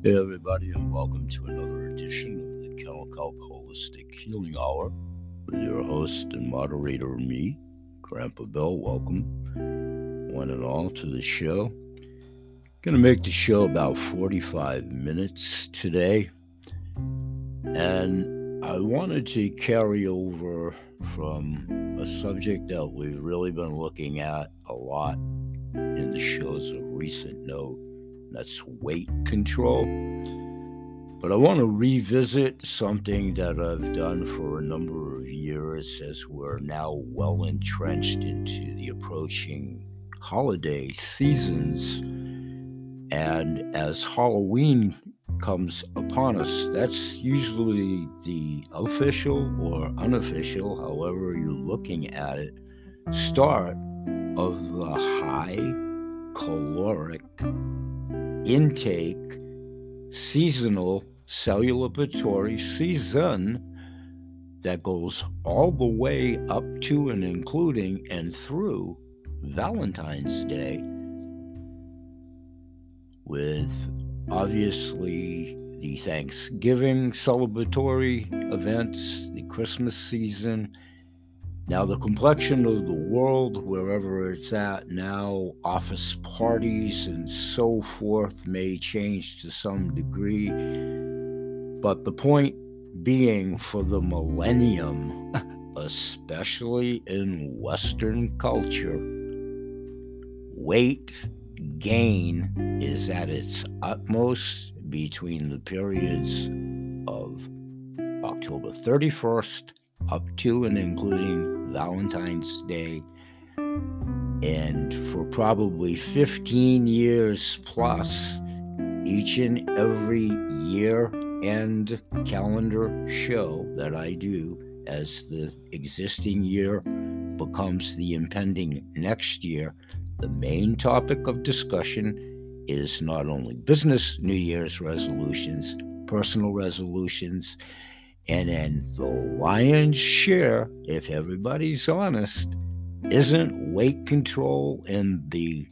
Hey, everybody, and welcome to another edition of the Kelp Holistic Healing Hour with your host and moderator, me, Grandpa Bill. Welcome, one and all, to the show. Going to make the show about 45 minutes today, and I wanted to carry over from a subject that we've really been looking at a lot in the shows of recent note that's weight control. But I want to revisit something that I've done for a number of years as we're now well entrenched into the approaching holiday seasons. And as Halloween comes upon us, that's usually the official or unofficial, however you're looking at it, start of the high caloric intake seasonal celebratory season that goes all the way up to and including and through Valentine's Day, with obviously the Thanksgiving celebratory events, the Christmas season, now, the complexion of the world, wherever it's at now, office parties and so forth, may change to some degree. But the point being for the millennium, especially in Western culture, weight gain is at its utmost between the periods of October 31st up to and including Valentine's Day. And for probably 15 years plus, each and every year end calendar show that I do as the existing year becomes the impending next year, the main topic of discussion is not only business New Year's resolutions, personal resolutions, and then the lion's share, if everybody's honest, isn't weight control in the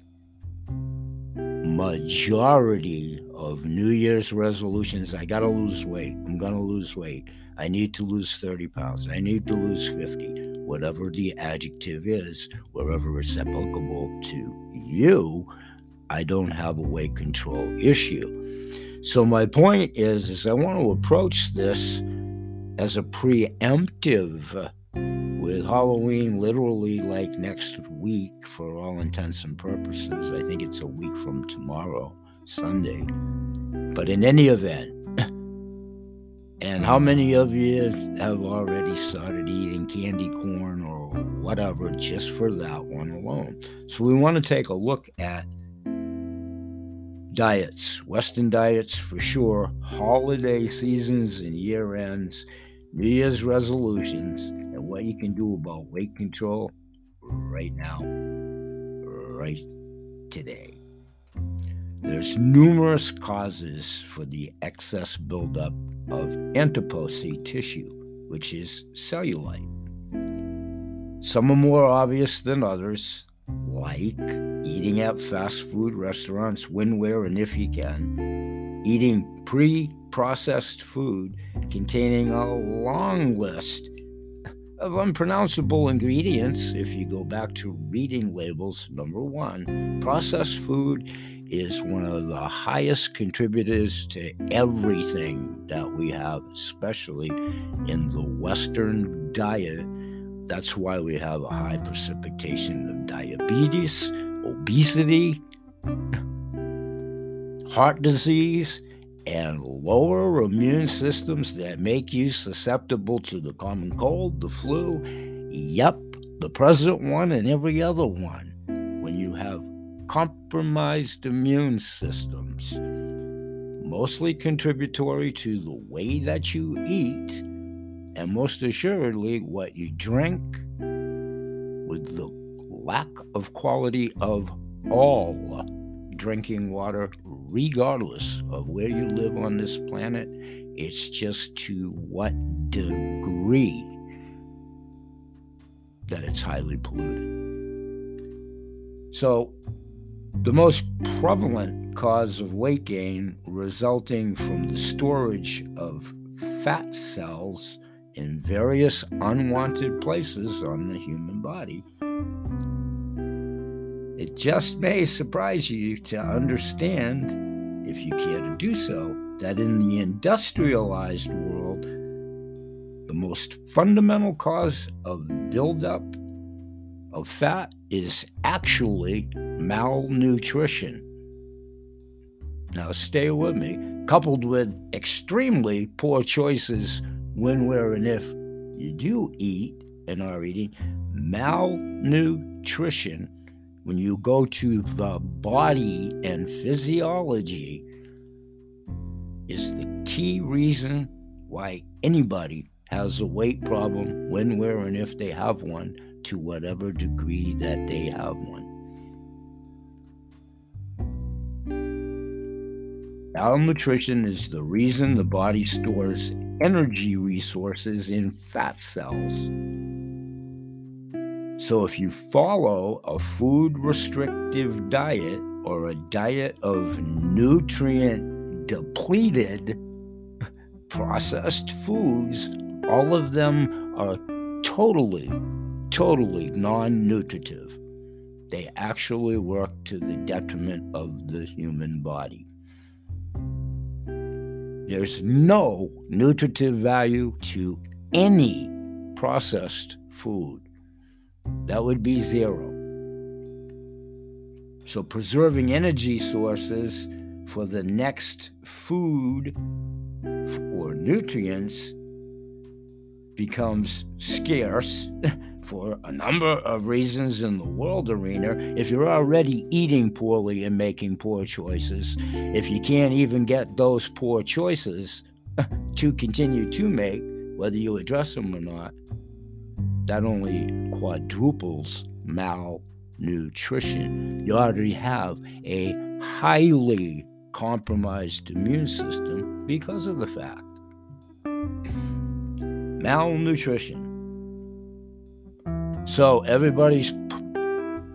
majority of New Year's resolutions. I got to lose weight. I'm going to lose weight. I need to lose 30 pounds. I need to lose 50. Whatever the adjective is, wherever it's applicable to you, I don't have a weight control issue. So my point is, is I want to approach this as a preemptive with Halloween literally like next week for all intents and purposes. I think it's a week from tomorrow, Sunday. But in any event, and how many of you have already started eating candy corn or whatever just for that one alone? So we want to take a look at diets, Western diets for sure, holiday seasons and year ends New Year's resolutions and what you can do about weight control right now, right today. There's numerous causes for the excess buildup of adipose tissue, which is cellulite. Some are more obvious than others, like eating at fast food restaurants when, where, and if you can, eating pre processed food containing a long list of unpronounceable ingredients. If you go back to reading labels, number one, processed food is one of the highest contributors to everything that we have, especially in the Western diet. That's why we have a high precipitation of diabetes, obesity, heart disease, and lower immune systems that make you susceptible to the common cold, the flu, yep, the present one and every other one. When you have compromised immune systems, mostly contributory to the way that you eat, and most assuredly what you drink, with the lack of quality of all drinking water, regardless of where you live on this planet. It's just to what degree that it's highly polluted. So, The most prevalent cause of weight gain resulting from the storage of fat cells in various unwanted places on the human body. It just may surprise you to understand, if you care to do so, that in the industrialized world, the most fundamental cause of buildup of fat is actually malnutrition. Now, stay with me, coupled with extremely poor choices when, where, and if you do eat and are eating, malnutrition, when you go to the body and physiology, is the key reason why anybody has a weight problem when, where, and if they have one, to whatever degree that they have one. Malnutrition is the reason the body stores energy resources in fat cells. So, if you follow a food restrictive diet or a diet of nutrient depleted processed foods, all of them are totally, totally non nutritive. They actually work to the detriment of the human body. There's no nutritive value to any processed food. That would be zero. So, preserving energy sources for the next food or nutrients becomes scarce for a number of reasons in the world arena. If you're already eating poorly and making poor choices, if you can't even get those poor choices to continue to make, whether you address them or not, that only quadruples malnutrition. You already have a highly compromised immune system because of the fact. Malnutrition so everybody's,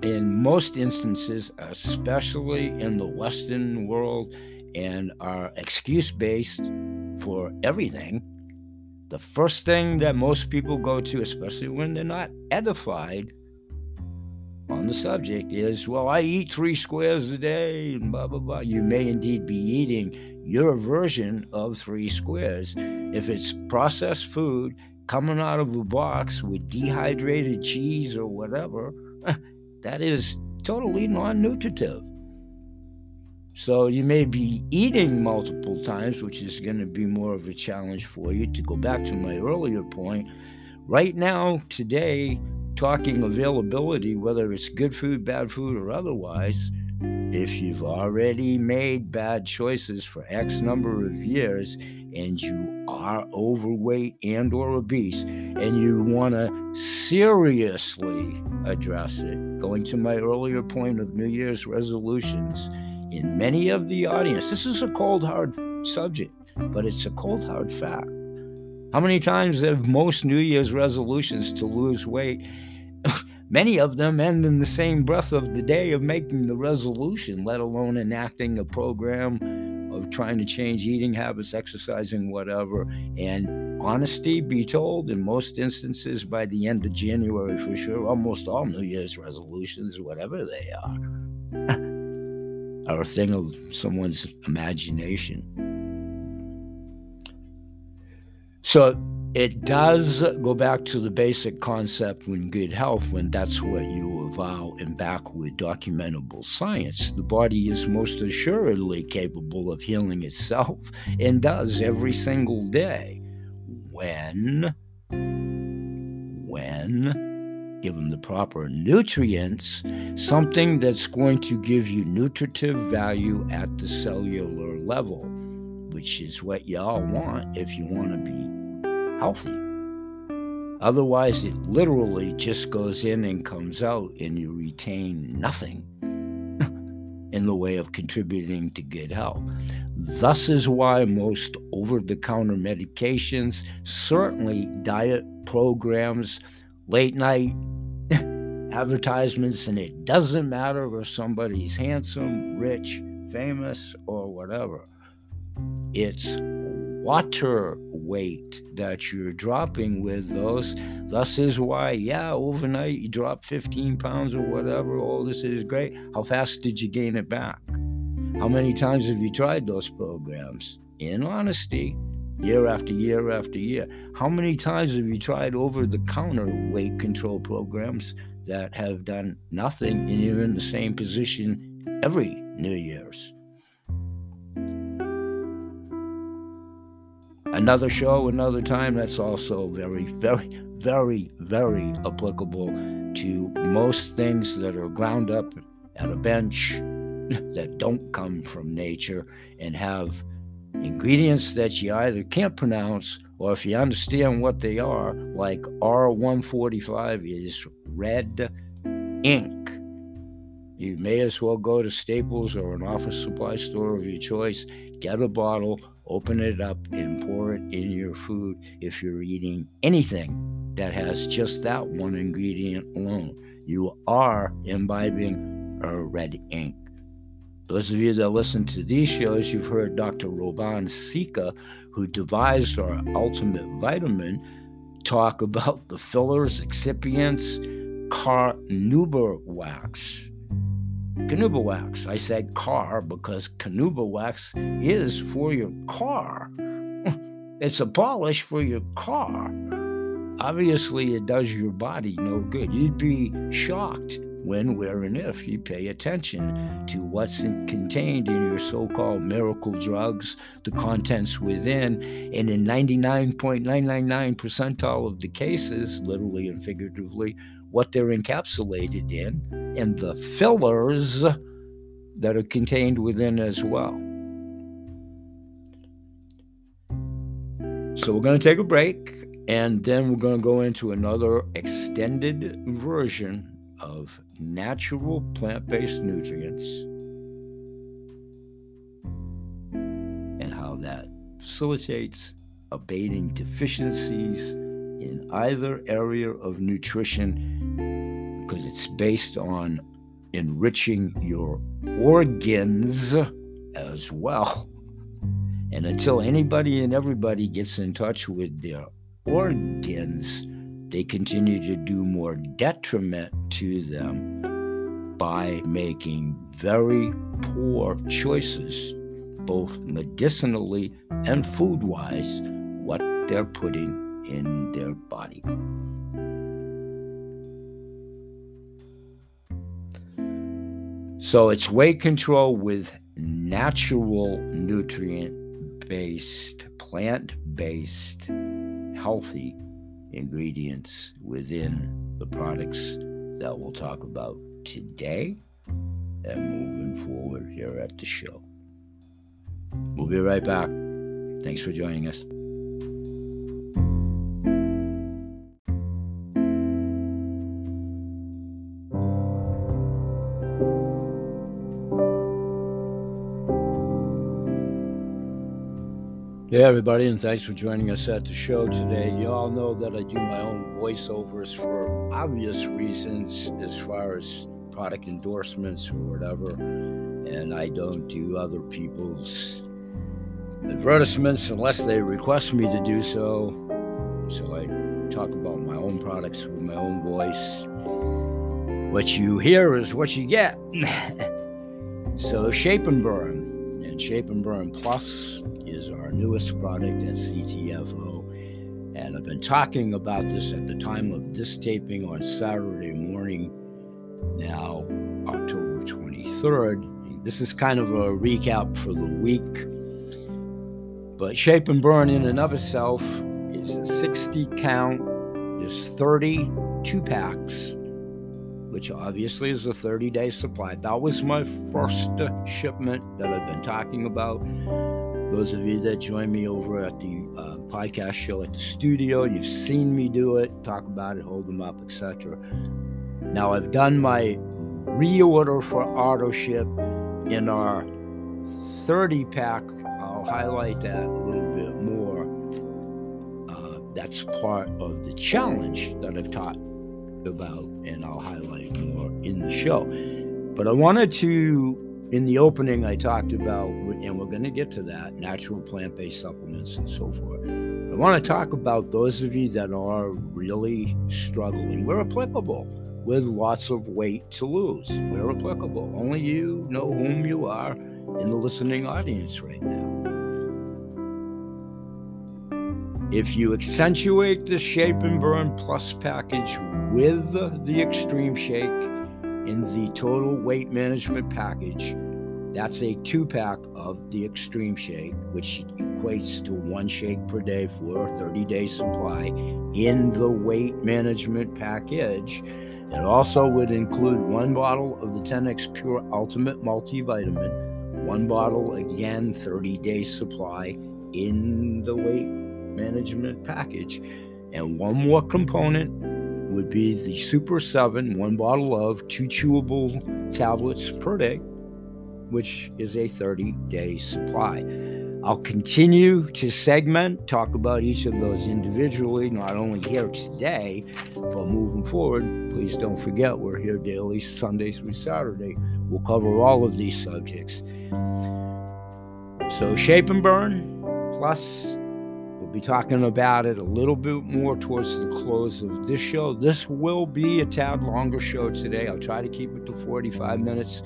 in most instances, especially in the Western world, and are excuse based for everything. The first thing that most people go to, especially when they're not edified on the subject, is, well, I eat three squares a day, and blah, blah, blah. You may indeed be eating your version of three squares. If it's processed food coming out of a box with dehydrated cheese or whatever, that is totally non nutritive. So you may be eating multiple times, which is going to be more of a challenge for you. To go back to my earlier point, right now, today, talking availability, whether it's good food, bad food, or otherwise, if you've already made bad choices for X number of years and you are overweight and or obese and you want to seriously address it going to my earlier point of new year's resolutions in many of the audience. This is a cold hard subject but it's a cold hard fact. How many times have most new year's resolutions to lose weight many of them end in the same breath of the day of making the resolution let alone enacting a program of trying to change eating habits, exercising, whatever. And honesty be told, in most instances, by the end of January for sure, almost all New Year's resolutions, whatever they are, are a thing of someone's imagination. So it does go back to the basic concept when good health, when that's what you avow and back with documentable science. The body is most assuredly capable of healing itself and does every single day when, when given the proper nutrients, something that's going to give you nutritive value at the cellular level, which is what y'all want if you want to be healthy. Otherwise, it literally just goes in and comes out, and you retain nothing in the way of contributing to good health. Thus is why most over the counter medications, certainly diet programs, late night advertisements, and it doesn't matter if somebody's handsome, rich, famous, or whatever. It's water weight that you're dropping with those. Thus is why, yeah, overnight you drop 15 pounds or whatever. All this is great. How fast did you gain it back? How many times have you tried those programs? In honesty, year after year after year. How many times have you tried over the counter weight control programs that have done nothing and you're in the same position every New Year's? Another show, another time, that's also very, very, very, very applicable to most things that are ground up at a bench that don't come from nature and have ingredients that you either can't pronounce or if you understand what they are, like R145 is red ink. You may as well go to Staples or an office supply store of your choice, get a bottle, open it up, and pour it in your food if you're eating anything that has just that one ingredient alone. You are imbibing a red ink. Those of you that listen to these shows, you've heard Dr. Roban Sika, who devised our ultimate vitamin, talk about the fillers, excipients, carnauba wax. Carnauba wax. I said car because carnauba wax is for your car. it's a polish for your car. Obviously, it does your body no good. You'd be shocked when, where, and if you pay attention to what's contained in your so called miracle drugs, the contents within, and in 99.999 percentile of the cases, literally and figuratively, what they're encapsulated in, and the fillers that are contained within as well. So we're going to take a break and then we're going to go into another extended version of natural plant based nutrients and how that facilitates abating deficiencies in either area of nutrition because it's based on enriching your organs as well. And until anybody and everybody gets in touch with their organs, they continue to do more detriment to them by making very poor choices, both medicinally and food wise, what they're putting in their body. So it's weight control with natural nutrient based, plant based, healthy ingredients within the products that we'll talk about today and moving forward here at the show. We'll be right back. Thanks for joining us. Hey, everybody, and thanks for joining us at the show today. You all know that I do my own voiceovers for obvious reasons as far as product endorsements or whatever, and I don't do other people's advertisements unless they request me to do so. So I talk about my own products with my own voice. What you hear is what you get. so, Shape and Burn and Shape and Burn Plus is our newest product at CTFO. And I've been talking about this at the time of this taping on Saturday morning, now October 23rd. This is kind of a recap for the week. But Shape and Burn in and of itself is a 60 count, there's 32 packs which obviously is a 30 day supply. That was my first shipment that I've been talking about. Those of you that join me over at the uh, podcast show at the studio, you've seen me do it, talk about it, hold them up, etc. Now I've done my reorder for auto ship in our 30 pack. I'll highlight that a little bit more. Uh, that's part of the challenge that I've taught about, and I'll highlight more in the show. But I wanted to, in the opening, I talked about, and we're going to get to that natural plant based supplements and so forth. I want to talk about those of you that are really struggling. We're applicable with lots of weight to lose. We're applicable. Only you know whom you are in the listening audience right now. If you accentuate the Shape and Burn Plus package with the Extreme Shake in the total weight management package, that's a two pack of the Extreme Shake, which equates to one shake per day for a 30 day supply in the weight management package. It also would include one bottle of the 10x Pure Ultimate Multivitamin, one bottle again, 30 day supply in the weight management package, and one more component would be the Super 7, one bottle of two chewable tablets per day, which is a 30 day supply. I'll continue to segment, talk about each of those individually, not only here today, but moving forward. Please don't forget, we're here daily, Sunday through Saturday. We'll cover all of these subjects. So, Shape and Burn, plus, be talking about it a little bit more towards the close of this show. This will be a tad longer show today. I'll try to keep it to 45 minutes.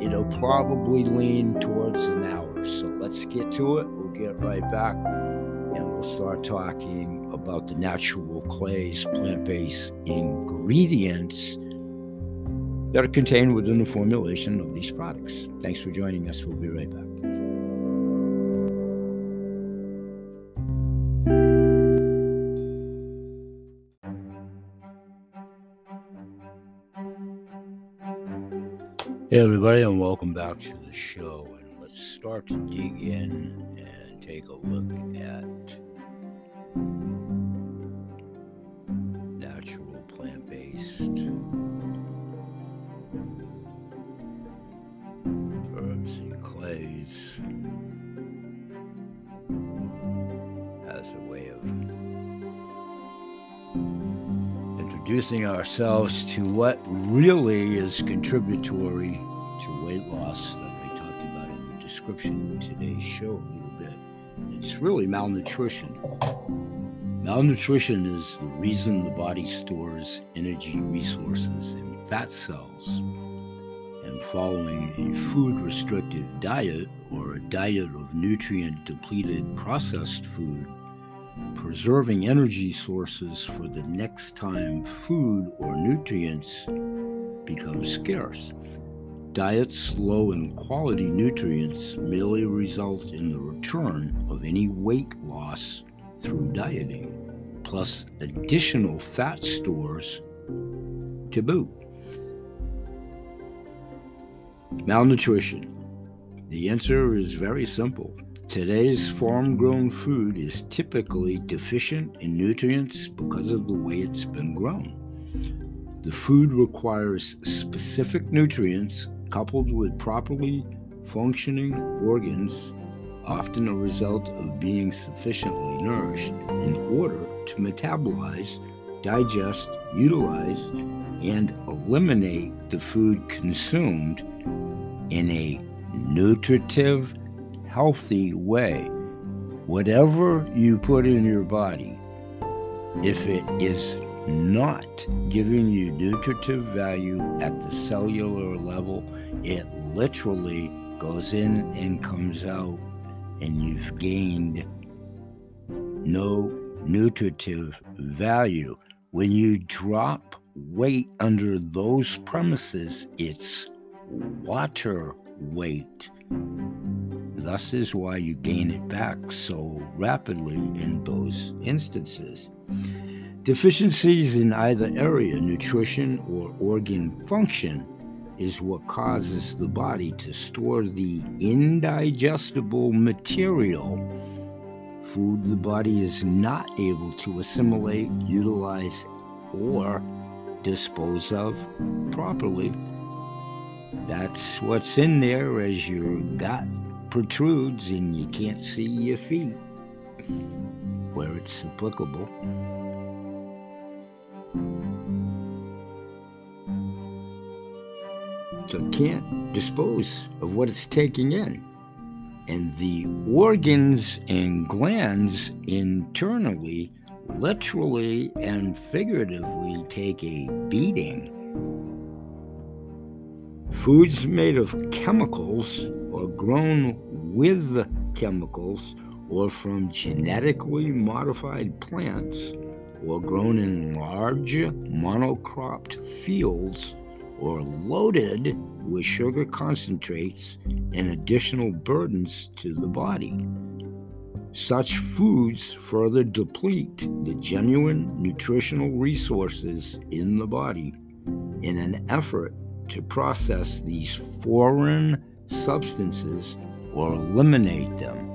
It'll probably lean towards an hour. So let's get to it. We'll get right back and we'll start talking about the natural clays, plant based ingredients that are contained within the formulation of these products. Thanks for joining us. We'll be right back. Hey, everybody, and welcome back to the show. And let's start to dig in and take a look at natural plant based herbs and clays introducing ourselves to what really is contributory to weight loss that I talked about in the description in today's show a little bit. It's really malnutrition. Malnutrition is the reason the body stores energy resources in fat cells. And following a food restrictive diet or a diet of nutrient depleted processed food, preserving energy sources for the next time food or nutrients becomes scarce. Diets low in quality nutrients merely result in the return of any weight loss through dieting, plus additional fat stores to boot. Malnutrition. The answer is very simple. Today's farm grown food is typically deficient in nutrients because of the way it's been grown. The food requires specific nutrients coupled with properly functioning organs, often a result of being sufficiently nourished in order to metabolize, digest, utilize, and eliminate the food consumed in a nutritive, healthy way. Whatever you put in your body, if it is not giving you nutritive value at the cellular level, it literally goes in and comes out, and you've gained no nutritive value. When you drop weight under those premises, it's water weight. Thus is why you gain it back so rapidly in those instances. Deficiencies in either area, nutrition or organ function, is what causes the body to store the indigestible material, food the body is not able to assimilate, utilize, or dispose of properly. That's what's in there as your gut protrudes and you can't see your feet where it's applicable. So can't dispose of what it's taking in. And the organs and glands internally, literally and figuratively, take a beating. Foods made of chemicals or grown with chemicals or from genetically modified plants or grown in large monocropped fields or loaded with sugar concentrates and additional burdens to the body. Such foods further deplete the genuine nutritional resources in the body in an effort to process these foreign substances or eliminate them.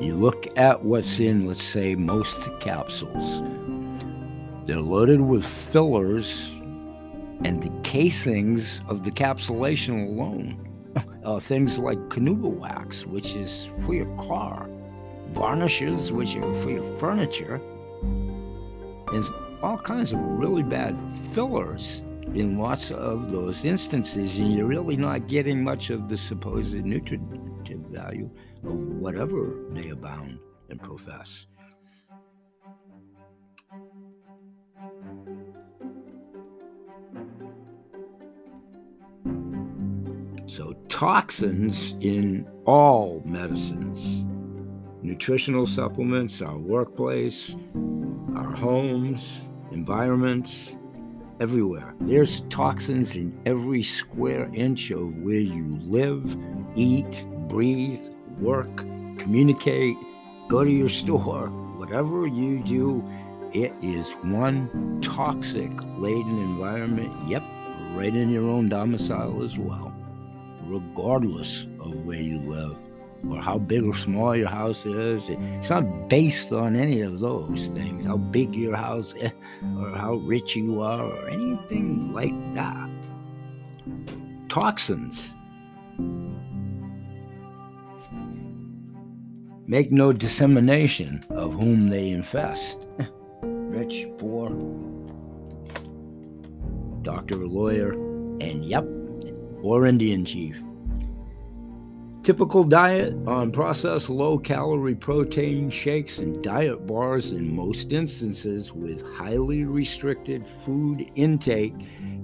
You look at what's in, let's say, most capsules. They're loaded with fillers and the casings of the capsulation alone. Uh, things like Carnauba wax, which is for your car, varnishes, which are for your furniture, and all kinds of really bad fillers in lots of those instances, and you're really not getting much of the supposed nutritive value of whatever they abound and profess. So, toxins in all medicines, nutritional supplements, our workplace, our homes, environments, everywhere. There's toxins in every square inch of where you live, eat, breathe, work, communicate, go to your store, whatever you do, it is one toxic laden environment. Yep, right in your own domicile as well, regardless of where you live or how big or small your house is. It's not based on any of those things, how big your house is, or how rich you are, or anything like that. Toxins. Make no dissemination of whom they infest. Rich, poor, doctor or lawyer, and yep, or Indian chief. Typical diet on processed low calorie protein shakes and diet bars, in most instances, with highly restricted food intake,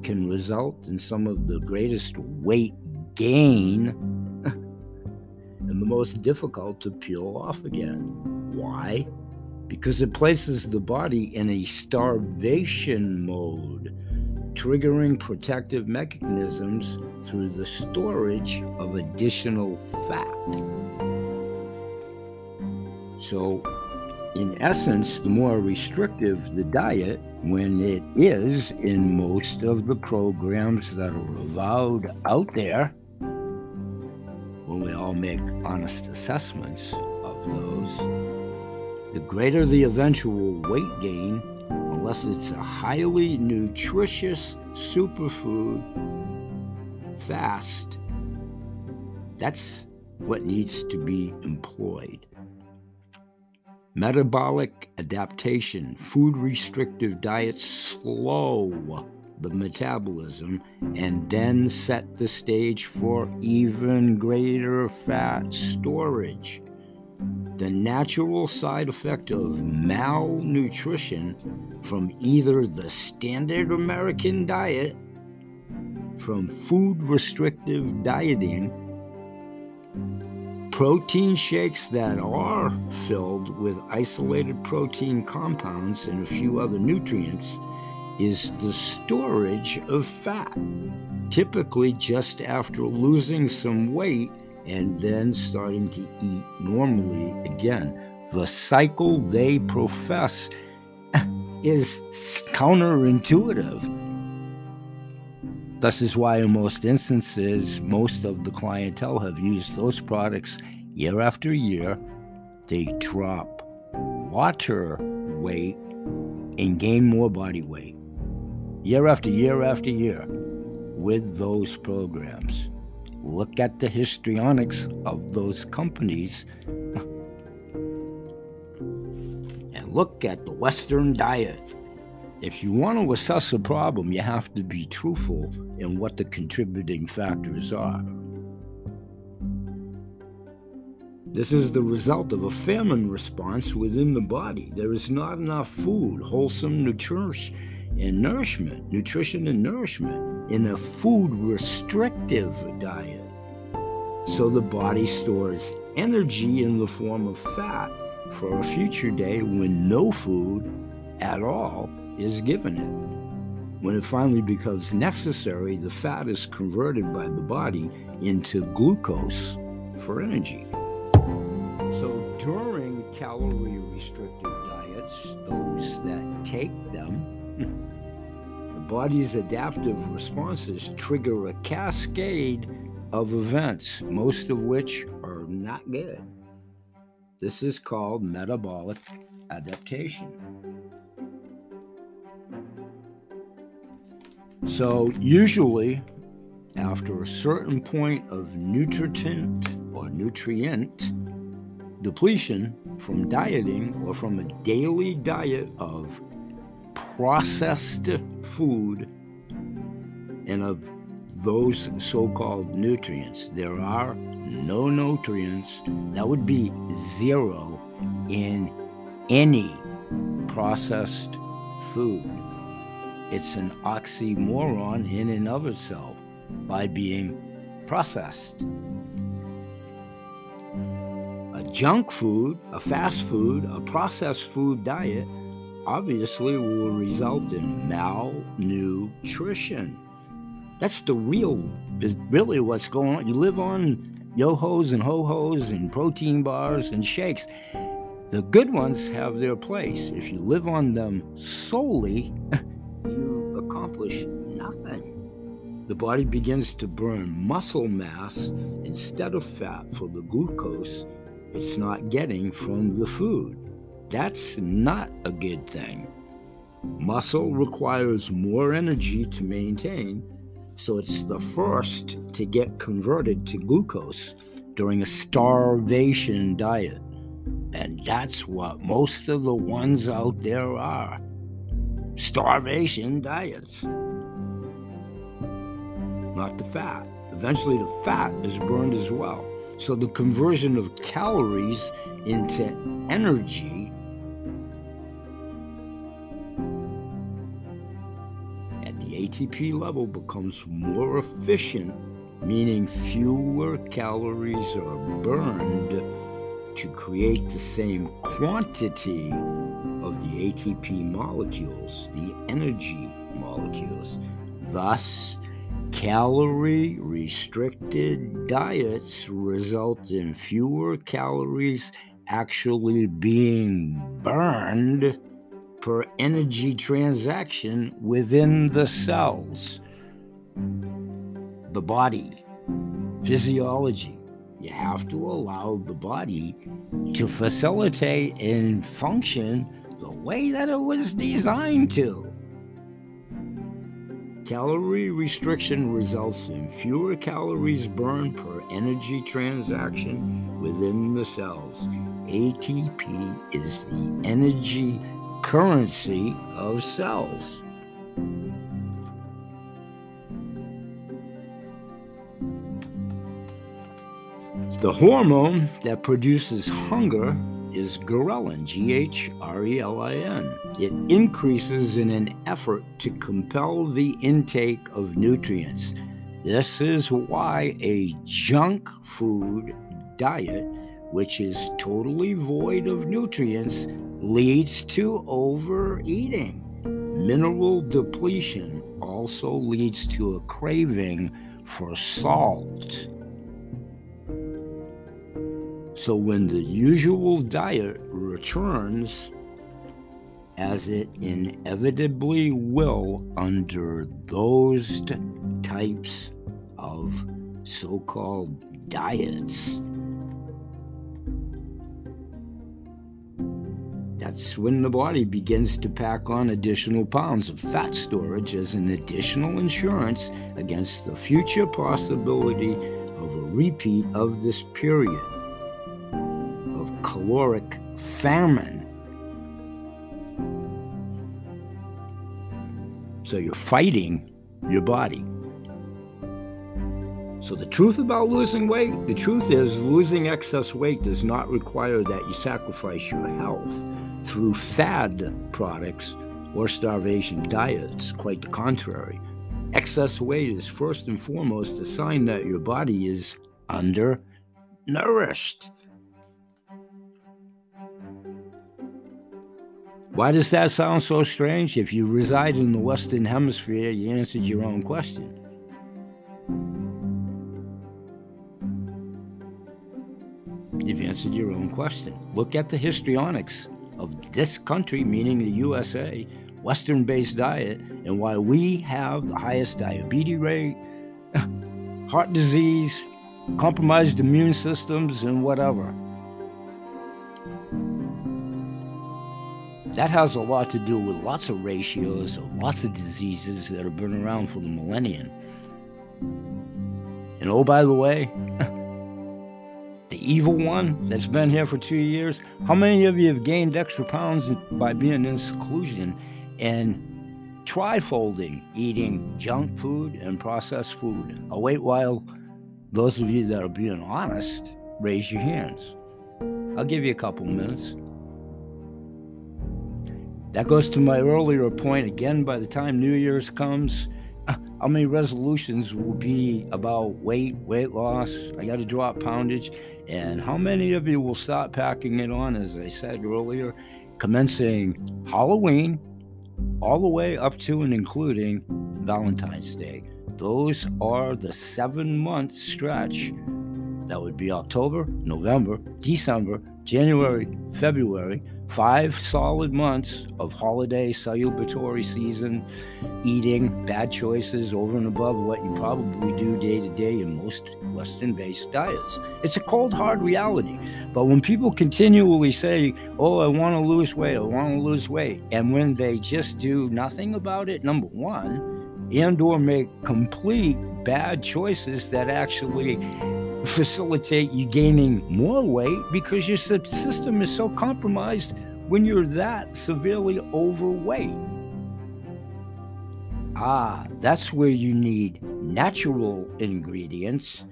can result in some of the greatest weight gain and the most difficult to peel off again. Why? Because it places the body in a starvation mode triggering protective mechanisms through the storage of additional fat. So, in essence, the more restrictive the diet, when it is in most of the programs that are avowed out there, when we all make honest assessments of those, the greater the eventual weight gain unless it's a highly nutritious superfood fast. That's what needs to be employed. Metabolic adaptation, food restrictive diets slow the metabolism and then set the stage for even greater fat storage the natural side effect of malnutrition from either the standard American diet, from food restrictive dieting, protein shakes that are filled with isolated protein compounds and a few other nutrients, is the storage of fat, typically just after losing some weight and then starting to eat normally again. The cycle they profess is counterintuitive. This is why, in most instances, most of the clientele have used those products year after year. They drop water weight and gain more body weight year after year after year with those programs. Look at the histrionics of those companies. And look at the Western diet if you want to assess a problem, you have to be truthful in what the contributing factors are. This is the result of a famine response within the body. There is not enough food, wholesome nutrition and nourishment, nutrition and nourishment in a food restrictive diet. So the body stores energy in the form of fat for a future day when no food at all is given it. When it finally becomes necessary, the fat is converted by the body into glucose for energy. So during calorie restrictive diets, those that take them, the body's adaptive responses trigger a cascade of events, most of which are not good. This is called metabolic adaptation. So, usually, after a certain point of nutrient or nutrient depletion from dieting or from a daily diet of processed food and of those so called nutrients, there are no nutrients. That would be zero in any processed food. It's an oxymoron in and of itself by being processed. A junk food, a fast food, a processed food diet obviously will result in malnutrition. That's the real, is really what's going on. You live on yo-hos and ho-hos and protein bars and shakes. The good ones have their place. If you live on them solely, accomplish nothing. The body begins to burn muscle mass instead of fat for the glucose it's not getting from the food. That's not a good thing. Muscle requires more energy to maintain, so it's the first to get converted to glucose during a starvation diet. And that's what most of the ones out there are starvation diets. Not the fat. Eventually, the fat is burned as well. So, the conversion of calories into energy at the ATP level becomes more efficient, meaning fewer calories are burned to create the same quantity of the ATP molecules, the energy molecules. Thus, calorie restricted diets result in fewer calories actually being burned per energy transaction within the cells. The body, physiology, you have to allow the body to facilitate and function the way that it was designed to. Calorie restriction results in fewer calories burned per energy transaction within the cells. ATP is the energy currency of cells. The hormone that produces hunger is ghrelin, G H R E L I N. It increases in an effort to compel the intake of nutrients. This is why a junk food diet, which is totally void of nutrients, leads to overeating. Mineral depletion also leads to a craving for salt. So when the usual diet returns, as it inevitably will under those types of so called diets, that's when the body begins to pack on additional pounds of fat storage as an additional insurance against the future possibility of a repeat of this period caloric famine. So you're fighting your body. So, the truth about losing weight the truth is, losing excess weight does not require that you sacrifice your health through fad products or starvation diets. Quite the contrary. Excess weight is first and foremost a sign that your body is undernourished. Why does that sound so strange? If you reside in the Western Hemisphere, you answered your own question. You've answered your own question. Look at the histrionics of this country, meaning the USA, Western based diet, and why we have the highest diabetes rate, heart disease, compromised immune systems, and whatever. That has a lot to do with lots of ratios of lots of diseases that have been around for the millennium. And oh, by the way, the evil one that's been here for two years, how many of you have gained extra pounds by being in seclusion and trifolding, eating junk food and processed food? I'll wait while those of you that are being honest raise your hands. I'll give you a couple minutes. That goes to my earlier point again. By the time New Year's comes, uh, how many resolutions will be about weight, weight loss? I got to drop poundage. And how many of you will start packing it on, as I said earlier, commencing Halloween all the way up to and including Valentine's Day? Those are the seven month stretch. That would be October, November, December, January, February, five solid months of holiday celebratory season eating bad choices over and above what you probably do day to day in most western based diets. It's a cold hard reality but when people continually say oh i want to lose weight i want to lose weight and when they just do nothing about it number one and or make complete bad choices that actually facilitate you gaining more weight because your system is so compromised when you're that severely overweight. Ah, that's where you need natural ingredients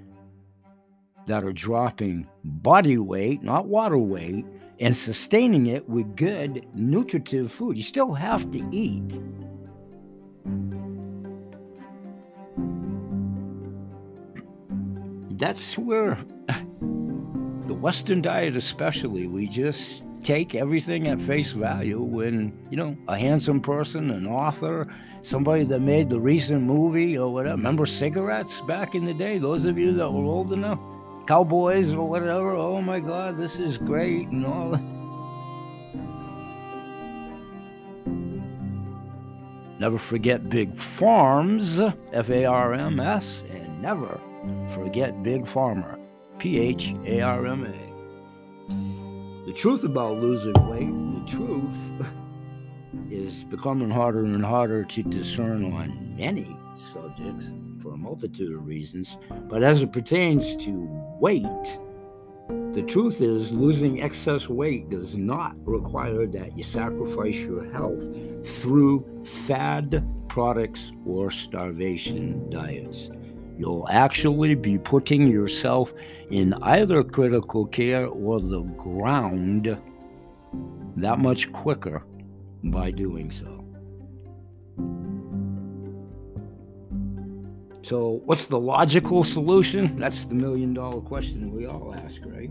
that are dropping body weight, not water weight, and sustaining it with good nutritive food. You still have to eat. that's where the Western diet, especially, we just take everything at face value when, you know, a handsome person, an author, somebody that made the recent movie or whatever. Mm-hmm. Remember cigarettes back in the day? Those of you that were old enough? Cowboys or whatever. Oh my God, this is great and all Never forget big farms, F A R M S, and never Forget Big Pharma, P H A R M A. The truth about losing weight, the truth is becoming harder and harder to discern on many subjects for a multitude of reasons. But as it pertains to weight, the truth is, losing excess weight does not require that you sacrifice your health through fad products or starvation diets you'll actually be putting yourself in either critical care or the ground that much quicker by doing so. So, what's the logical solution? That's the million dollar question we all ask, right?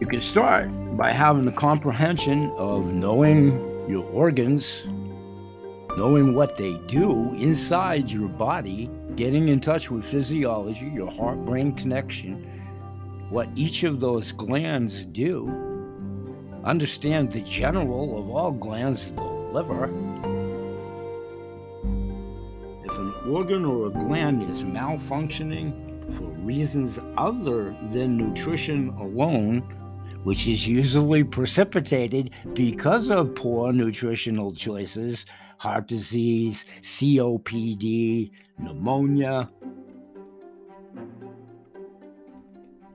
You can start by having the comprehension of knowing your organs, knowing what they do inside your body, getting in touch with physiology, your heart brain connection, what each of those glands do, understand the general of all glands, the liver. If an organ or a gland is malfunctioning for reasons other than nutrition alone, which is usually precipitated because of poor nutritional choices, heart disease, COPD, pneumonia,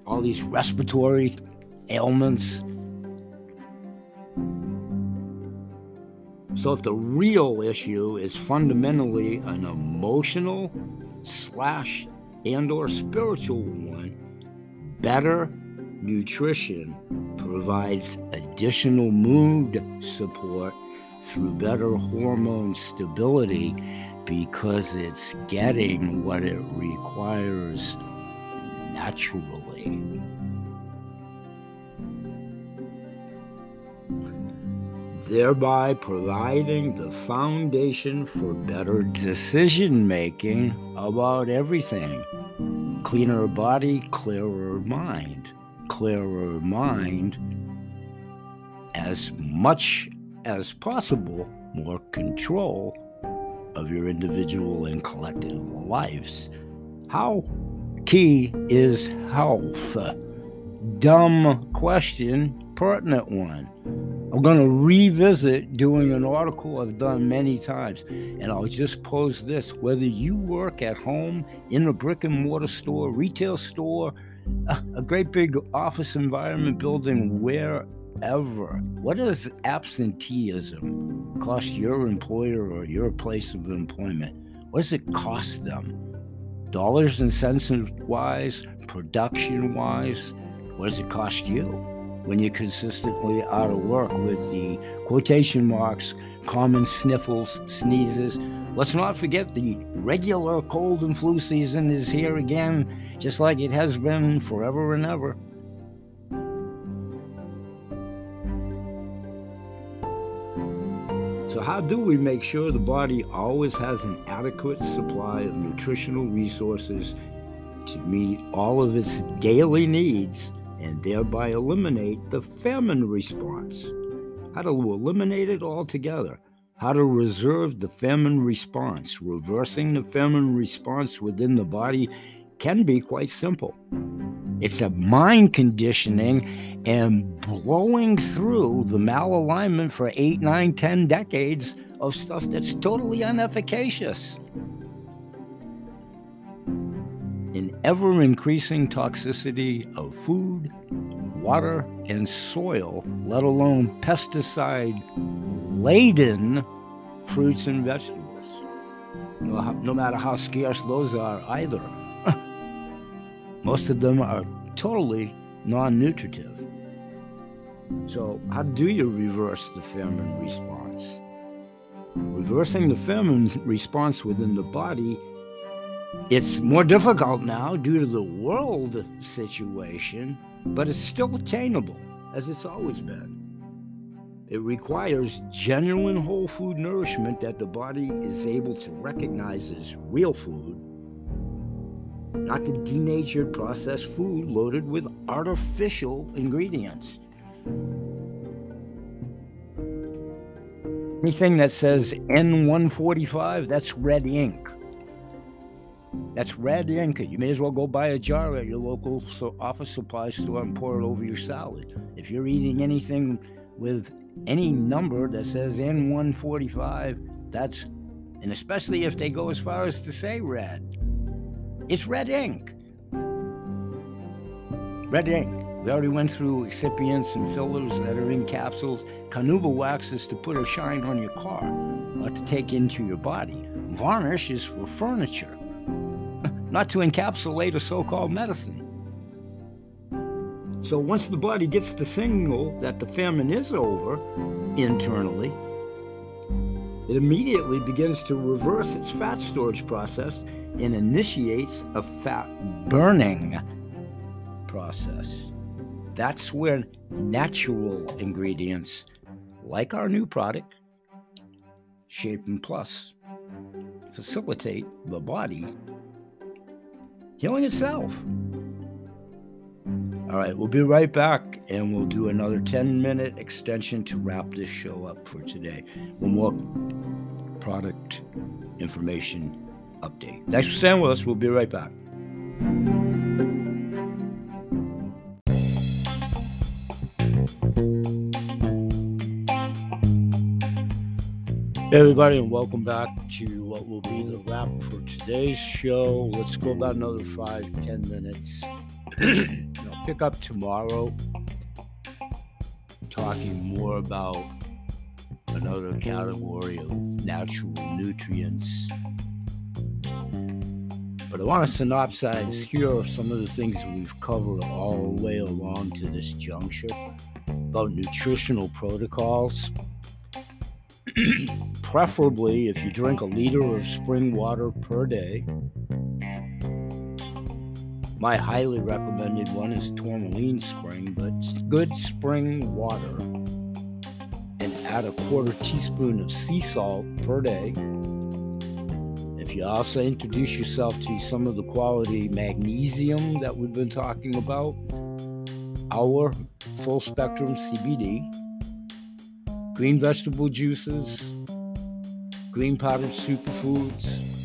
all these respiratory ailments. So, if the real issue is fundamentally an emotional slash and or spiritual one, better nutrition provides additional mood support through better hormone stability because it's getting what it requires naturally. Thereby providing the foundation for better decision making about everything. Cleaner body, clearer mind. Clearer mind, as much as possible, more control of your individual and collective lives. How key is health? Dumb question, pertinent one. I'm going to revisit doing an article I've done many times, and I'll just pose this whether you work at home, in a brick and mortar store, retail store, a great big office environment building, wherever, what does absenteeism cost your employer or your place of employment? What does it cost them? Dollars and cents wise, production wise, what does it cost you? when you're consistently out of work with the quotation marks, common sniffles, sneezes. Let's not forget the regular cold and flu season is here again, just like it has been forever and ever. So, how do we make sure the body always has an adequate supply of nutritional resources to meet all of its daily needs and thereby eliminate the famine response. How to eliminate it altogether. How to reserve the famine response. Reversing the famine response within the body can be quite simple. It's a mind conditioning and blowing through the malalignment for eight, nine, ten decades of stuff that's totally unefficacious. an ever increasing toxicity of food, water, and soil, let alone pesticide laden fruits and vegetables. No, no matter how scarce those are, either. Most of them are totally non nutritive. So, how do you reverse the famine response? Reversing the famine response within the body it's more difficult now due to the world situation, but it's still attainable, as it's always been. It requires genuine whole food nourishment that the body is able to recognize as real food, not the denatured processed food loaded with artificial ingredients. Anything that says N145, that's red ink. That's red ink. You may as well go buy a jar at your local office supply store and pour it over your salad. If you're eating anything with any number that says N145, that's, and especially if they go as far as to say red, it's red ink. Red ink. We already went through excipients and fillers that are in capsules. Carnauba wax is to put a shine on your car, not to take into your body. Varnish is for furniture not to encapsulate a so called medicine. So once the body gets the signal that the famine is over internally, it immediately begins to reverse its fat storage process and initiates a fat burning process. That's where natural ingredients, like our new product, Shape and Plus, facilitate the body healing itself. All right, we'll be right back and we'll do another 10 minute extension to wrap this show up for today. One more product information update. Thanks for staying with us. We'll be right back. Hey everybody, and welcome back to what will be the wrap for today's show. Let's go about another five, ten minutes. Pick up tomorrow talking more about another category of natural nutrients. But I want to synopsize here some of the things we've covered all the way along to this juncture about nutritional protocols. Preferably, if you drink a liter of spring water per day, my highly recommended one is Tourmaline Spring, but good spring water and add a quarter teaspoon of sea salt per day. If you also introduce yourself to some of the quality magnesium that we've been talking about, our full spectrum CBD, green vegetable juices, green powdered superfoods,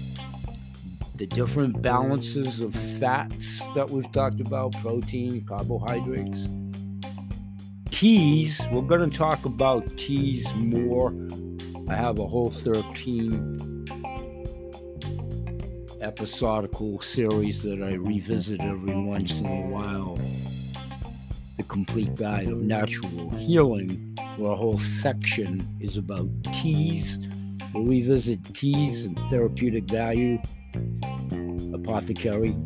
the different balances of fats that we've talked about protein, carbohydrates. Teas, we're going to talk about teas more. I have a whole 13 episodical series that I revisit every once in a while. The Complete Guide of Natural Healing, where a whole section is about teas. We'll revisit teas and therapeutic value apothecary.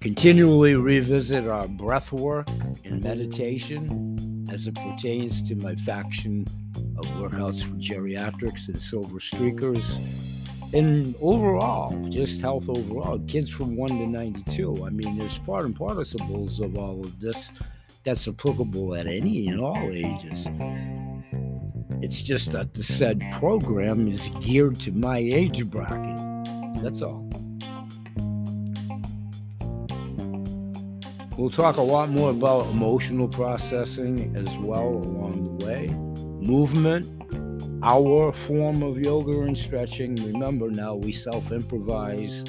Continually revisit our breath work and meditation as it pertains to my faction of workouts for geriatrics and silver streakers. And overall, just health overall, kids from 1 to 92. I mean, there's part and participles of all of this that's applicable at any and all ages. It's just that the said program is geared to my age bracket. That's all. We'll talk a lot more about emotional processing as well along the way. Movement, our form of yoga and stretching. Remember now, we self improvise.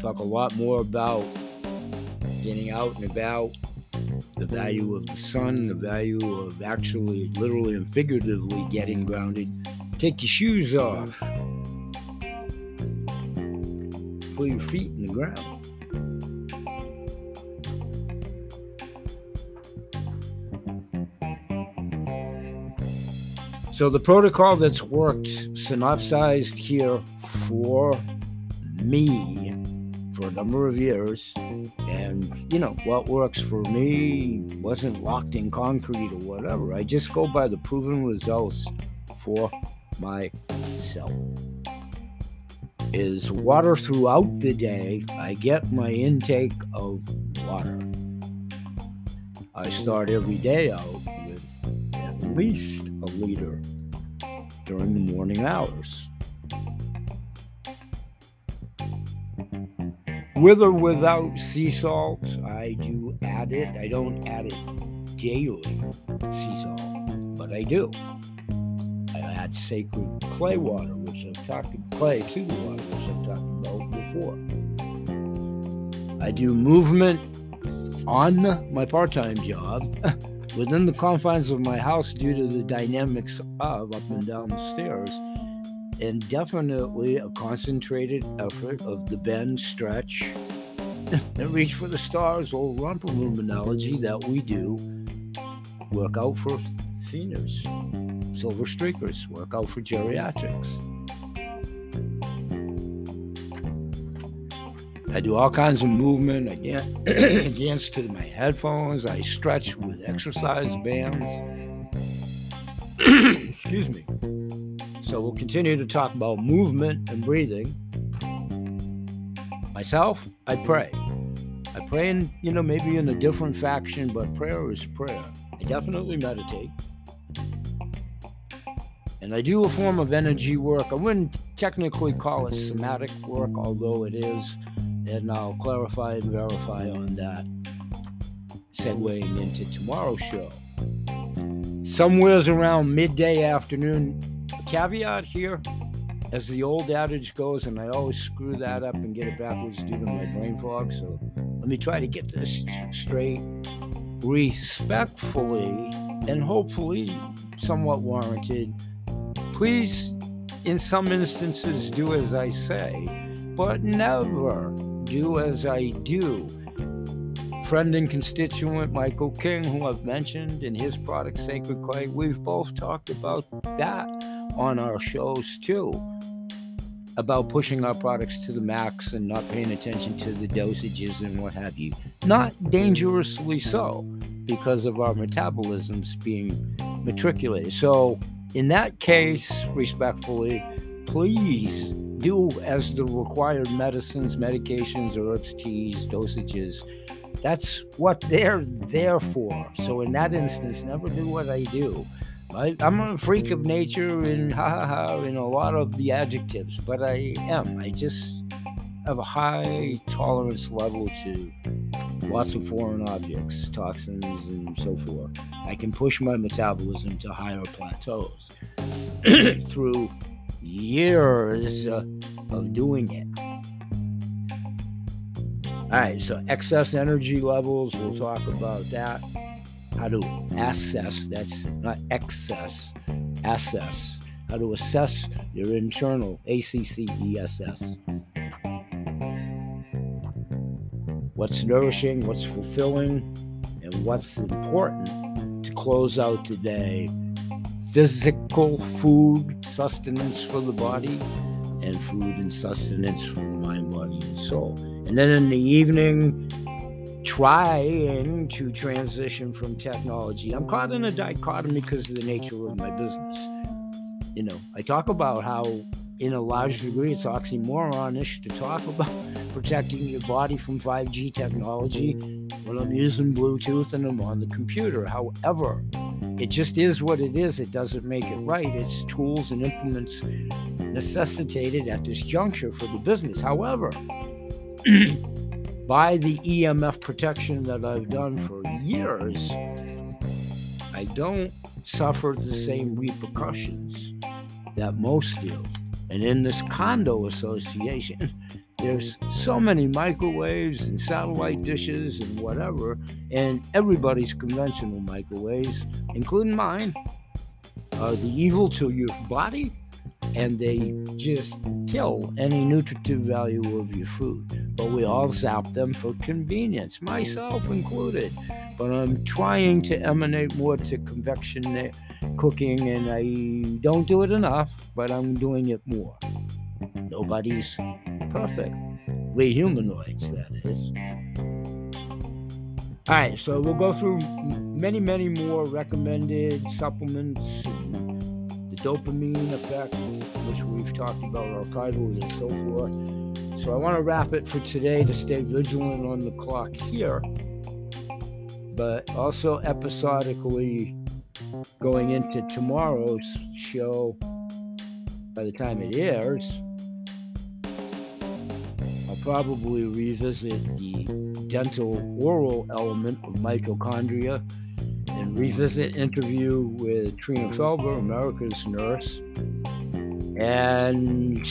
Talk a lot more about getting out and about, the value of the sun, the value of actually, literally and figuratively getting grounded. Take your shoes off. Put your feet in the ground. So the protocol that's worked synopsized here for me for a number of years. And you know what works for me wasn't locked in concrete or whatever. I just go by the proven results for myself. Is water throughout the day. I get my intake of water. I start every day out with at least a liter during the morning hours With or without sea salt, I do add it. I don't add it daily, sea salt, but I do. I add sacred clay water, which I've talked clay to the water, which I've talked about before. I do movement on my part-time job within the confines of my house due to the dynamics of up and down the stairs and definitely a concentrated effort of the bend, stretch, and reach for the stars, old romper room analogy that we do. Work out for seniors, silver streakers, work out for geriatrics. I do all kinds of movement. I dance to my headphones. I stretch with exercise bands. Excuse me. So we'll continue to talk about movement and breathing. Myself, I pray. I pray in, you know, maybe in a different faction, but prayer is prayer. I definitely meditate. And I do a form of energy work. I wouldn't technically call it somatic work, although it is. And I'll clarify and verify on that, segueing into tomorrow's show. Somewhere's around midday afternoon, caveat here, as the old adage goes, and I always screw that up and get it backwards due to my brain fog. So let me try to get this straight respectfully and hopefully somewhat warranted. Please, in some instances, do as I say. but never do as I do. Friend and constituent Michael King, who I've mentioned in his product Sacred Clay, we've both talked about that on our shows too about pushing our products to the max and not paying attention to the dosages and what have you. Not dangerously so, because of our metabolisms being matriculated. So, in that case, respectfully, please do as the required medicines, medications, herbs, teas, dosages. That's what they're there for. So, in that instance, never do what I do. I, am a freak of nature and ha ha ha in a lot of the adjectives, but I am. I just have a high tolerance level to lots of foreign objects, toxins, and so forth. I can push my metabolism to higher plateaus through years uh, of doing it. All right, so excess energy levels, we'll talk about that how to assess, that's not excess, assess, how to assess your internal ACCESS. What's nourishing, what's fulfilling, and what's important to close out today. Physical food, sustenance for the body, and food and sustenance for mind, body, and soul. And then in the evening, trying to transition from technology. I'm caught in a dichotomy because of the nature of my business. You know, I talk about how, in a large degree, it's oxymoronish to talk about protecting your body from 5G technology when I'm using Bluetooth and I'm on the computer. However, it just is what it is. It doesn't make it right. It's tools and implements necessitated at this juncture for the business. However, by the EMF protection that I've done for years, I don't suffer the same repercussions that most do. And in this condo association, there's so many microwaves and satellite dishes and whatever, and everybody's conventional microwaves, including mine, are the evil to your body and they just kill any nutritive value of your food. But we all zap them for convenience, myself included. But I'm trying to emanate more to convection eh, cooking, and I don't do it enough, but I'm doing it more. Nobody's perfect. We humanoids, that is. All right, so we'll go through many, many more recommended supplements dopamine effect, which we've talked about archivally and so forth. So I want to wrap it for today to stay vigilant on the clock here, but also episodically going into tomorrow's show by the time it airs. I'll probably revisit the dental oral element of mitochondria and revisit interview with Trina Felber, America's nurse, and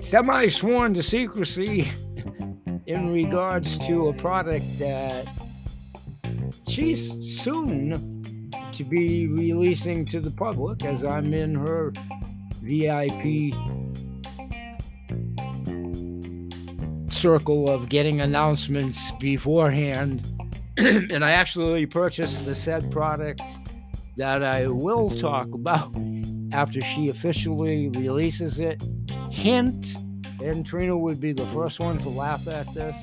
semi sworn to secrecy in regards to a product that she's soon to be releasing to the public as I'm in her VIP circle of getting announcements beforehand. and I actually purchased the said product that I will talk about after she officially releases it. Hint, and Trina would be the first one to laugh at this.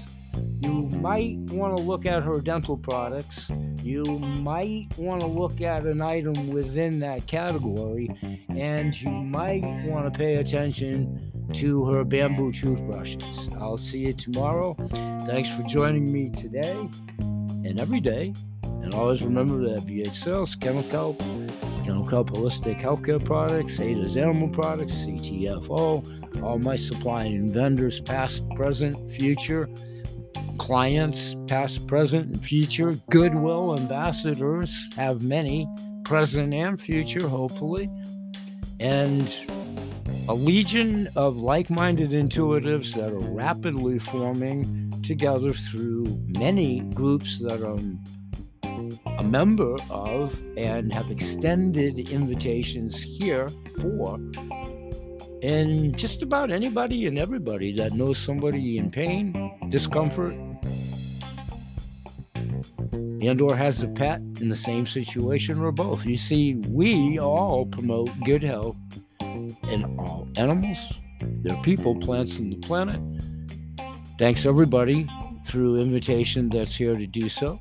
You might want to look at her dental products. You might want to look at an item within that category, and you might want to pay attention to her bamboo toothbrushes. I'll see you tomorrow. Thanks for joining me today and every day. And always remember that VA Sales, Chemical, Chemical Holistic Healthcare Products, Ada's Animal Products, CTFO, all my supplying vendors, past, present, future, clients, past, present, and future, goodwill ambassadors, have many, present and future, hopefully. And a legion of like minded intuitives that are rapidly forming together through many groups that I'm a member of and have extended invitations here for. and just about anybody and everybody that knows somebody in pain, discomfort, and or has a pet in the same situation or both. You see, we all promote good health in all animals, their people, plants, and the planet. Thanks everybody through invitation that's here to do so.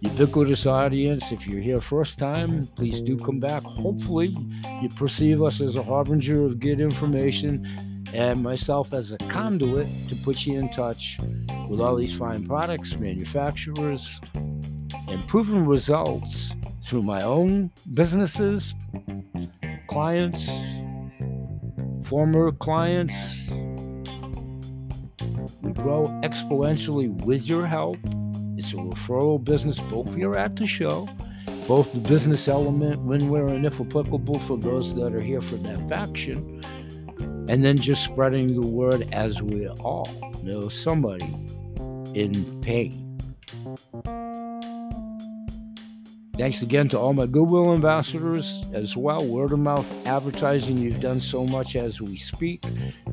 Ubiquitous audience, if you're here first time, please do come back. Hopefully, you perceive us as a harbinger of good information and myself as a conduit to put you in touch with all these fine products, manufacturers, and proven results through my own businesses, clients, former clients. We grow exponentially with your help. It's a referral business, both you're at the show, both the business element, when, where, and if applicable for those that are here for that faction, and then just spreading the word as we all know somebody in pain. Thanks again to all my Goodwill ambassadors as well. Word of mouth advertising, you've done so much as we speak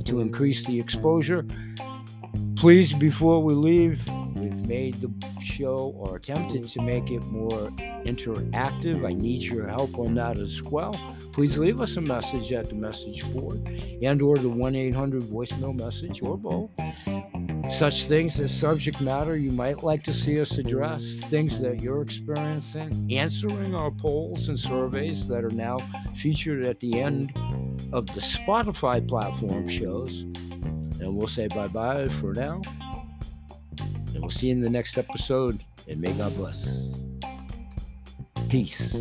to increase the exposure. Please, before we leave, we've made the show or attempted to make it more interactive. I need your help on that as well. Please leave us a message at the message board and or the 1-800 voicemail message or both such things as subject matter you might like to see us address, things that you're experiencing, answering our polls and surveys that are now featured at the end of the Spotify platform shows. And we'll say bye bye for now. And we'll see you in the next episode. And may God bless. Peace.